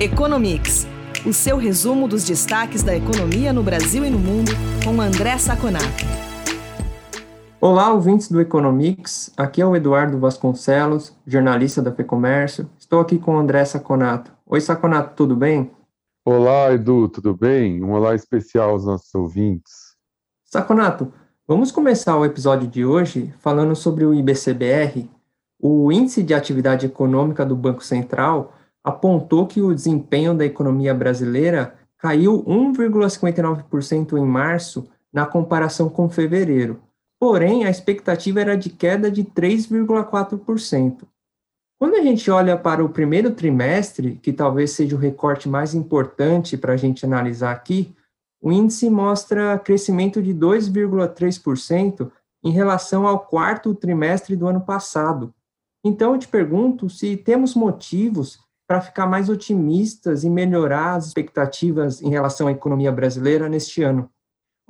Economics, o seu resumo dos destaques da economia no Brasil e no mundo, com André Saconato. Olá, ouvintes do Economics. Aqui é o Eduardo Vasconcelos, jornalista da FEComércio. Estou aqui com o André Saconato. Oi, Saconato, tudo bem? Olá, Edu, tudo bem? Um olá especial aos nossos ouvintes. Saconato, vamos começar o episódio de hoje falando sobre o IBCBR, o Índice de Atividade Econômica do Banco Central apontou que o desempenho da economia brasileira caiu 1,59% em março na comparação com fevereiro. Porém, a expectativa era de queda de 3,4%. Quando a gente olha para o primeiro trimestre, que talvez seja o recorte mais importante para a gente analisar aqui, o índice mostra crescimento de 2,3% em relação ao quarto trimestre do ano passado. Então, eu te pergunto se temos motivos para ficar mais otimistas e melhorar as expectativas em relação à economia brasileira neste ano?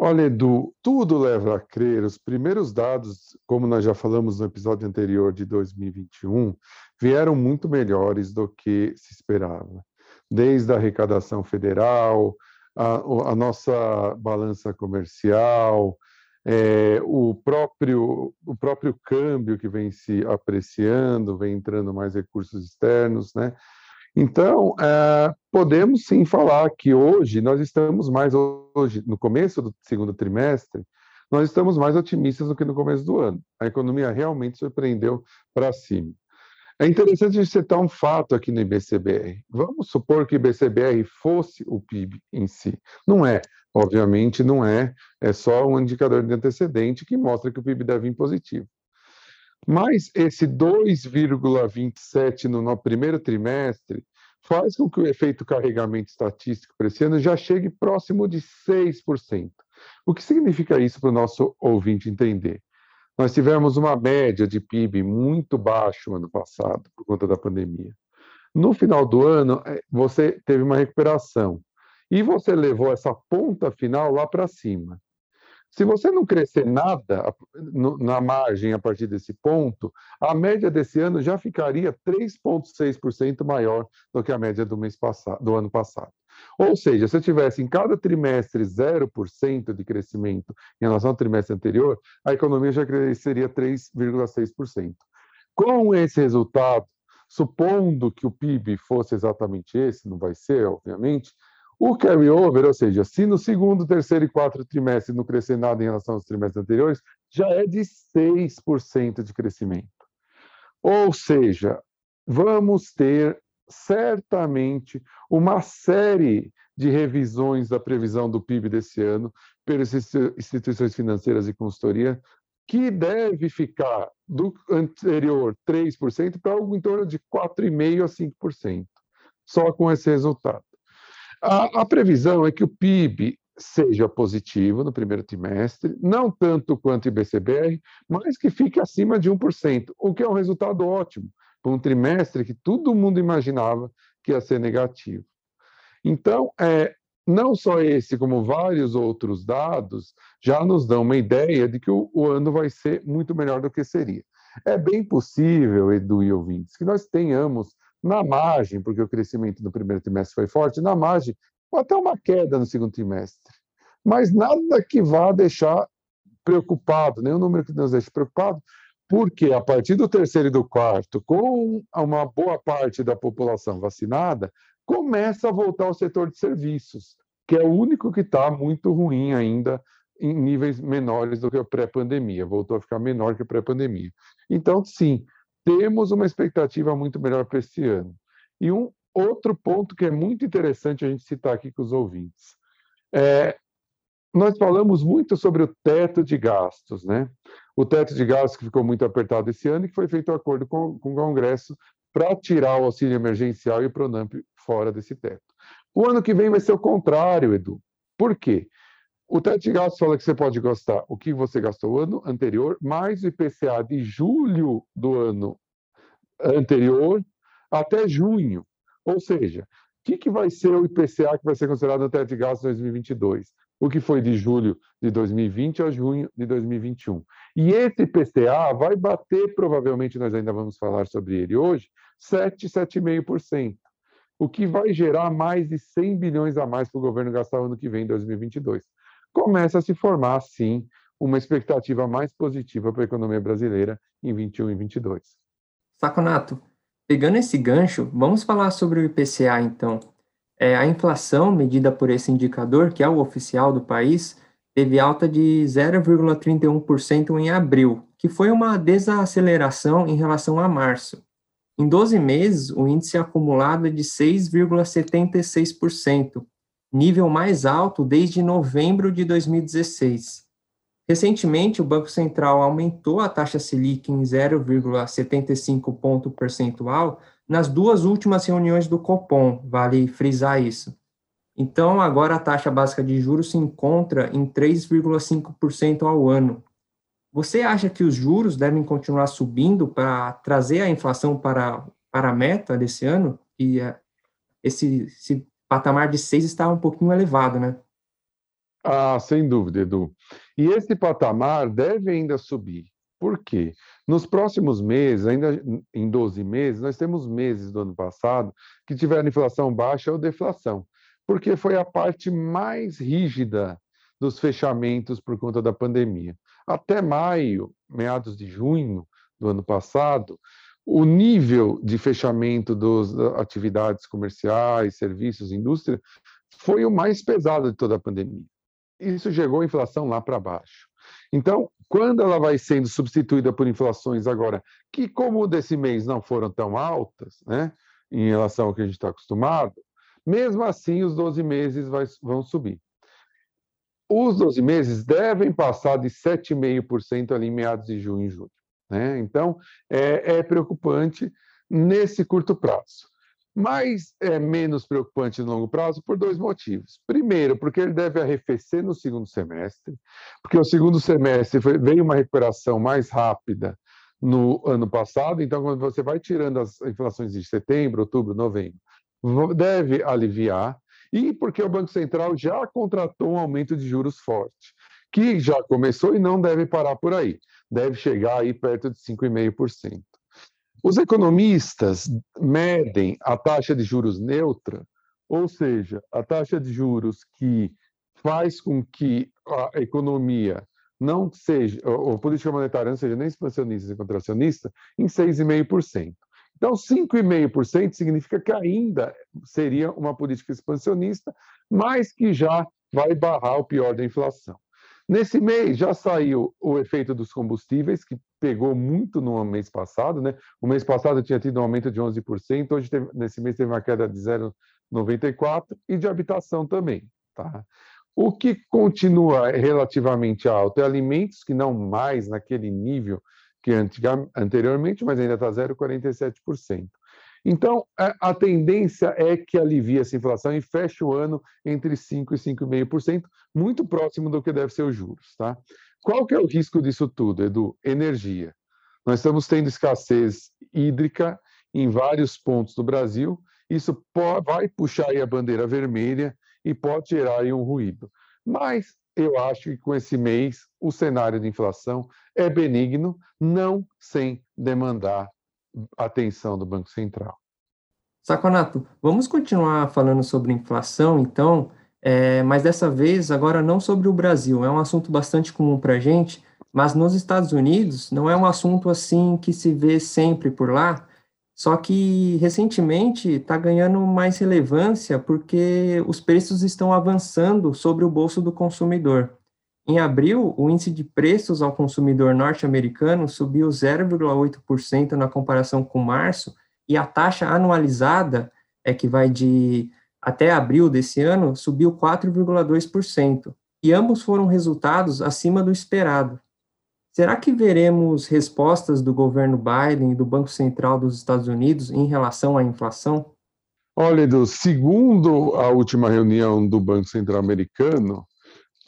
Olha, Edu, tudo leva a crer. Os primeiros dados, como nós já falamos no episódio anterior de 2021, vieram muito melhores do que se esperava. Desde a arrecadação federal, a, a nossa balança comercial, é, o, próprio, o próprio câmbio que vem se apreciando, vem entrando mais recursos externos, né? Então, é, podemos sim falar que hoje nós estamos mais, hoje, no começo do segundo trimestre, nós estamos mais otimistas do que no começo do ano. A economia realmente surpreendeu para cima. É interessante citar um fato aqui no IBCBR. Vamos supor que o IBCBR fosse o PIB em si. Não é, obviamente não é, é só um indicador de antecedente que mostra que o PIB deve vir positivo. Mas esse 2,27 no, no primeiro trimestre faz com que o efeito carregamento estatístico para esse ano já chegue próximo de 6%. O que significa isso para o nosso ouvinte entender? Nós tivemos uma média de PIB muito baixo ano passado, por conta da pandemia. No final do ano, é, você teve uma recuperação. E você levou essa ponta final lá para cima. Se você não crescer nada na margem a partir desse ponto, a média desse ano já ficaria 3,6% maior do que a média do mês passado, do ano passado. Ou seja, se eu tivesse em cada trimestre 0% de crescimento em relação ao trimestre anterior, a economia já cresceria 3,6%. Com esse resultado, supondo que o PIB fosse exatamente esse, não vai ser, obviamente, o carry-over, ou seja, se no segundo, terceiro e quarto trimestre não crescer nada em relação aos trimestres anteriores, já é de 6% de crescimento. Ou seja, vamos ter certamente uma série de revisões da previsão do PIB desse ano pelas instituições financeiras e consultoria, que deve ficar do anterior 3% para algo em torno de 4,5% a 5%, só com esse resultado. A, a previsão é que o PIB seja positivo no primeiro trimestre, não tanto quanto o IBCBR, mas que fique acima de 1%, o que é um resultado ótimo para um trimestre que todo mundo imaginava que ia ser negativo. Então, é, não só esse, como vários outros dados, já nos dão uma ideia de que o, o ano vai ser muito melhor do que seria. É bem possível, Edu e ouvintes, que nós tenhamos na margem, porque o crescimento no primeiro trimestre foi forte, na margem, até uma queda no segundo trimestre. Mas nada que vá deixar preocupado, nenhum número que nos deixe preocupado, porque a partir do terceiro e do quarto, com uma boa parte da população vacinada, começa a voltar ao setor de serviços, que é o único que está muito ruim ainda em níveis menores do que a pré-pandemia, voltou a ficar menor que a pré-pandemia. Então, sim, temos uma expectativa muito melhor para esse ano. E um outro ponto que é muito interessante a gente citar aqui com os ouvintes. É, nós falamos muito sobre o teto de gastos, né? O teto de gastos que ficou muito apertado esse ano e que foi feito um acordo com, com o Congresso para tirar o auxílio emergencial e o Pronamp fora desse teto. O ano que vem vai ser o contrário, Edu. Por quê? O teto de gastos fala que você pode gastar o que você gastou o ano anterior, mais o IPCA de julho do ano anterior até junho. Ou seja, o que, que vai ser o IPCA que vai ser considerado no teto de gastos 2022? O que foi de julho de 2020 a junho de 2021. E esse IPCA vai bater, provavelmente, nós ainda vamos falar sobre ele hoje, 7, 7,5%. o que vai gerar mais de 100 bilhões a mais para o governo gastar no ano que vem, 2022. Começa a se formar, sim, uma expectativa mais positiva para a economia brasileira em 21 e 22. Saconato, pegando esse gancho, vamos falar sobre o IPCA então. É, a inflação, medida por esse indicador, que é o oficial do país, teve alta de 0,31% em abril, que foi uma desaceleração em relação a março. Em 12 meses, o índice acumulado é de 6,76%, nível mais alto desde novembro de 2016. Recentemente, o Banco Central aumentou a taxa Selic em 0,75 ponto percentual nas duas últimas reuniões do Copom, vale frisar isso. Então, agora a taxa básica de juros se encontra em 3,5% ao ano, você acha que os juros devem continuar subindo para trazer a inflação para, para a meta desse ano? E uh, esse, esse patamar de 6 está um pouquinho elevado, né? Ah, sem dúvida, Edu. E esse patamar deve ainda subir. Por quê? Nos próximos meses, ainda em 12 meses, nós temos meses do ano passado que tiveram inflação baixa ou deflação, porque foi a parte mais rígida dos fechamentos por conta da pandemia. Até maio, meados de junho do ano passado, o nível de fechamento das atividades comerciais, serviços, indústria, foi o mais pesado de toda a pandemia. Isso chegou a inflação lá para baixo. Então, quando ela vai sendo substituída por inflações agora, que como desse mês não foram tão altas, né, em relação ao que a gente está acostumado, mesmo assim os 12 meses vai, vão subir. Os 12 meses devem passar de 7,5% ali em meados de junho e julho. Né? Então, é, é preocupante nesse curto prazo. Mas é menos preocupante no longo prazo por dois motivos. Primeiro, porque ele deve arrefecer no segundo semestre, porque o segundo semestre foi, veio uma recuperação mais rápida no ano passado, então, quando você vai tirando as inflações de setembro, outubro, novembro, deve aliviar e porque o Banco Central já contratou um aumento de juros forte, que já começou e não deve parar por aí, deve chegar aí perto de 5,5%. Os economistas medem a taxa de juros neutra, ou seja, a taxa de juros que faz com que a economia não seja, ou a política monetária não seja nem expansionista nem contracionista, em 6,5%. Então, 5,5% significa que ainda seria uma política expansionista, mas que já vai barrar o pior da inflação. Nesse mês já saiu o efeito dos combustíveis, que pegou muito no mês passado. Né? O mês passado tinha tido um aumento de 11%, hoje teve, nesse mês teve uma queda de 0,94%, e de habitação também. Tá? O que continua relativamente alto é alimentos, que não mais naquele nível que anteriormente, mas ainda está 0,47%. Então, a, tendência é que alivie essa inflação e feche o ano entre 5% e 5,5%, muito próximo do que deve ser os juros. Tá? Qual que é o risco disso tudo, Edu? Energia. Nós estamos tendo escassez hídrica em vários pontos do Brasil, isso pode, vai puxar a bandeira vermelha e pode gerar um ruído. Mas eu acho que com esse mês o cenário de inflação é benigno, não sem demandar atenção do Banco Central. Saconato, vamos continuar falando sobre inflação, então, é, mas dessa vez agora não sobre o Brasil. É um assunto bastante comum para a gente, mas nos Estados Unidos não é um assunto assim que se vê sempre por lá. Só que recentemente está ganhando mais relevância porque os preços estão avançando sobre o bolso do consumidor. Em abril, o índice de preços ao consumidor norte-americano subiu 0,8% na comparação com março, e a taxa anualizada, é que vai de até abril desse ano, subiu 4,2%. E ambos foram resultados acima do esperado. Será que veremos respostas do governo Biden e do Banco Central dos Estados Unidos em relação à inflação? Olha, Edu, segundo a última reunião do Banco Central americano,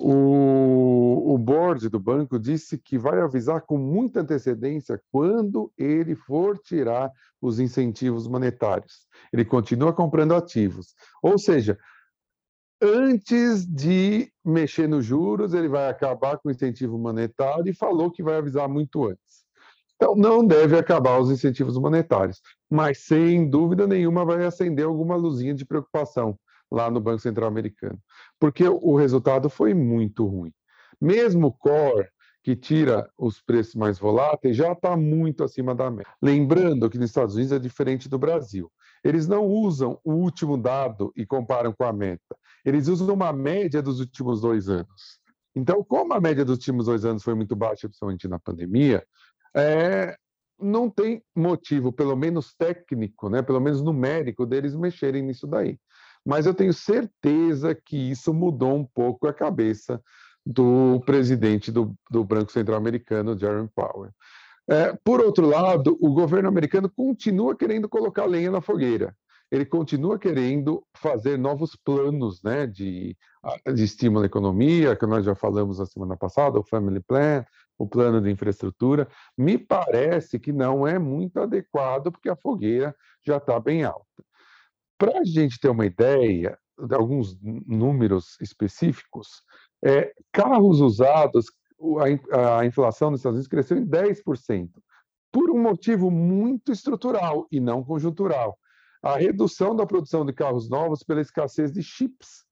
o, o board do banco disse que vai avisar com muita antecedência quando ele for tirar os incentivos monetários. Ele continua comprando ativos. Ou seja, antes de mexer nos juros, ele vai acabar com o incentivo monetário e falou que vai avisar muito antes. Então, não deve acabar os incentivos monetários, mas sem dúvida nenhuma vai acender alguma luzinha de preocupação lá no Banco Central Americano, porque o resultado foi muito ruim. Mesmo o core, que tira os preços mais voláteis, já está muito acima da média. Lembrando que nos Estados Unidos é diferente do Brasil. Eles não usam o último dado e comparam com a meta. Eles usam uma média dos últimos dois anos. Então, como a média dos últimos dois anos foi muito baixa, principalmente na pandemia, é, não tem motivo, pelo menos técnico, né, pelo menos numérico, deles mexerem nisso daí. Mas eu tenho certeza que isso mudou um pouco a cabeça do presidente do, do Banco Central Americano, Jerome Powell. É, por outro lado, o governo americano continua querendo colocar lenha na fogueira. Ele continua querendo fazer novos planos né, de, de estímulo à economia, que nós já falamos na semana passada, o Family Plan, o plano de infraestrutura. Me parece que não é muito adequado, porque a fogueira já está bem alta. Para a gente ter uma ideia de alguns números específicos, é, carros usados, a, a inflação nos Estados Unidos cresceu em 10%, por um motivo muito estrutural e não conjuntural. A redução da produção de carros novos pela escassez de chips,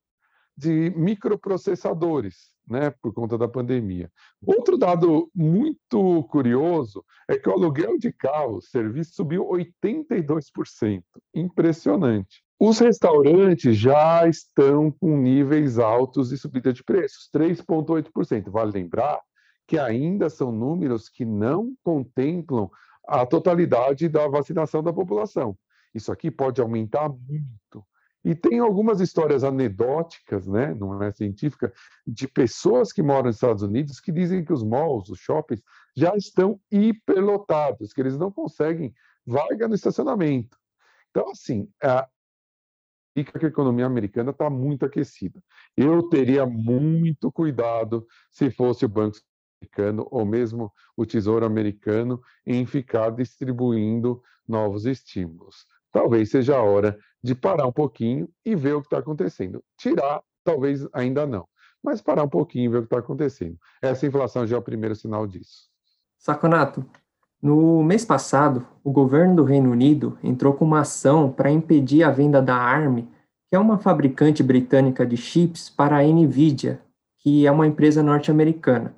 de microprocessadores, né, por conta da pandemia. Outro dado muito curioso é que o aluguel de carros, serviço, subiu 82%. Impressionante. Os restaurantes já estão com níveis altos de subida de preços, 3,8%. Vale lembrar que ainda são números que não contemplam a totalidade da vacinação da população. Isso aqui pode aumentar muito. E tem algumas histórias anedóticas, né, não é científica, de pessoas que moram nos Estados Unidos que dizem que os malls, os shoppings, já estão hiperlotados, que eles não conseguem vaga no estacionamento. Então, assim, indica que a economia americana está muito aquecida. Eu teria muito cuidado se fosse o Banco Americano ou mesmo o Tesouro Americano em ficar distribuindo novos estímulos. Talvez seja a hora de parar um pouquinho e ver o que está acontecendo. Tirar, talvez ainda não, mas parar um pouquinho e ver o que está acontecendo. Essa inflação já é o primeiro sinal disso. Saconato, no mês passado, o governo do Reino Unido entrou com uma ação para impedir a venda da ARM, que é uma fabricante britânica de chips, para a Nvidia, que é uma empresa norte-americana.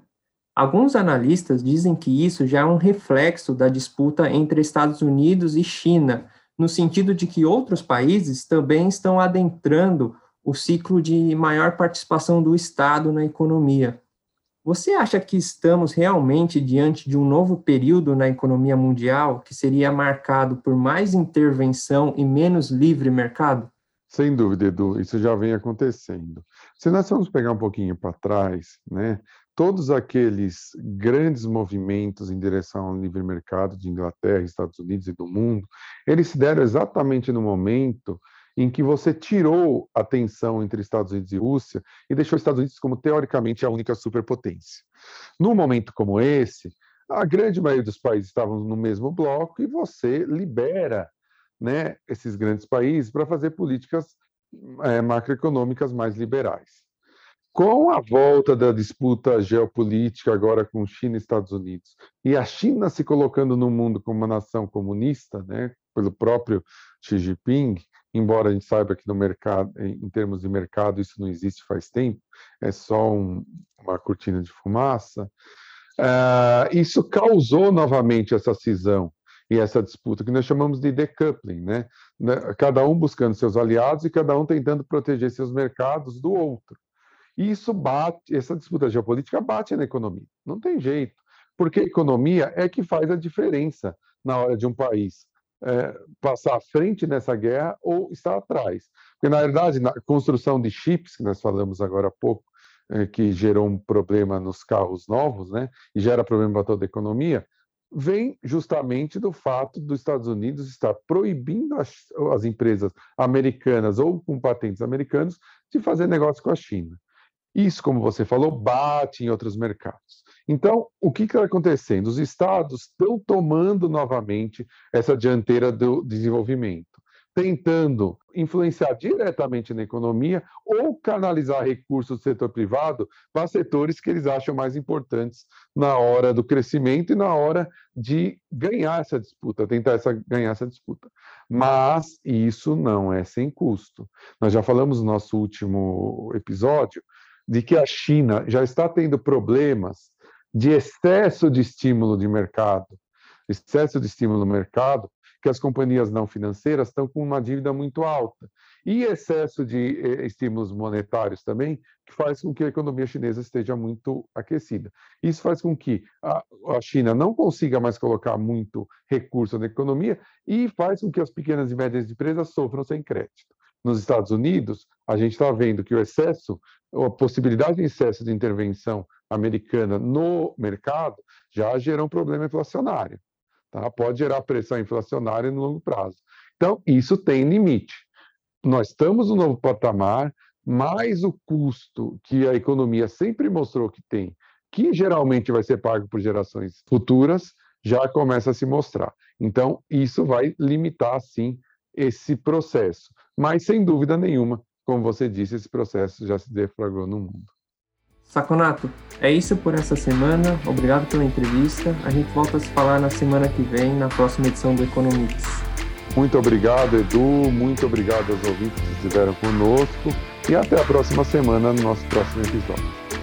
Alguns analistas dizem que isso já é um reflexo da disputa entre Estados Unidos e China, no sentido de que outros países também estão adentrando o ciclo de maior participação do Estado na economia. Você acha que estamos realmente diante de um novo período na economia mundial que seria marcado por mais intervenção e menos livre mercado? Sem dúvida, Edu, isso já vem acontecendo. Se nós vamos pegar um pouquinho para trás, né, todos aqueles grandes movimentos em direção ao livre mercado de Inglaterra, Estados Unidos e do mundo, eles se deram exatamente no momento em que você tirou a tensão entre Estados Unidos e Rússia e deixou os Estados Unidos como, teoricamente, a única superpotência. Num momento como esse, a grande maioria dos países estavam no mesmo bloco e você libera né, esses grandes países para fazer políticas é, macroeconômicas mais liberais. Com a volta da disputa geopolítica agora com China e Estados Unidos, e a China se colocando no mundo como uma nação comunista, né, pelo próprio Xi Jinping, embora a gente saiba que no mercado, em termos de mercado, isso não existe faz tempo, é só um, uma cortina de fumaça. Uh, isso causou novamente essa cisão e essa disputa que nós chamamos de decoupling, né? né? Cada um buscando seus aliados e cada um tentando proteger seus mercados do outro. E isso bate, essa disputa geopolítica bate na economia. Não tem jeito, porque a economia é que faz a diferença na hora de um país é, passar à frente nessa guerra ou estar atrás. Porque, na verdade, na construção de chips, que nós falamos agora há pouco, é, que gerou um problema nos carros novos, né, e gera problema para toda a economia, vem justamente do fato dos Estados Unidos estar proibindo as, as empresas americanas ou com patentes americanos de fazer negócio com a China. Isso, como você falou, bate em outros mercados. Então, o que está acontecendo? Os estados estão tomando novamente essa dianteira do desenvolvimento. tentando influenciar diretamente na economia ou canalizar recursos do setor privado para setores que eles acham mais importantes na hora do crescimento e na hora de ganhar essa disputa, tentar essa, ganhar essa disputa. Mas isso não é sem custo. Nós já falamos no nosso último episódio de que a China já está tendo problemas de excesso de estímulo de mercado, excesso de estímulo no mercado, que as companhias não financeiras estão com uma dívida muito alta. E excesso de eh, estímulos monetários também, que faz com que a economia chinesa esteja muito aquecida. Isso faz com que a, a China não consiga mais colocar muito recurso na economia e faz com que as pequenas e médias empresas sofram sem crédito. Nos Estados Unidos, a gente está vendo que o excesso, a possibilidade de excesso de intervenção americana no mercado já gerou um problema inflacionário. Tá? Pode gerar pressão inflacionária no longo prazo. Então, isso tem limite. Nós estamos no novo patamar, mais o custo que a economia sempre mostrou que tem, que geralmente vai ser pago por gerações futuras, já começa a se mostrar. Então, isso vai limitar, sim, esse processo. Mas, sem dúvida nenhuma, como você disse, esse processo já se deflagrou no mundo. Saconato, é isso por essa semana. Obrigado pela entrevista. A gente volta a se falar na semana que vem, na próxima edição do Economics. Muito obrigado, Edu. Muito obrigado aos ouvintes que estiveram conosco. E até a próxima semana no nosso próximo episódio.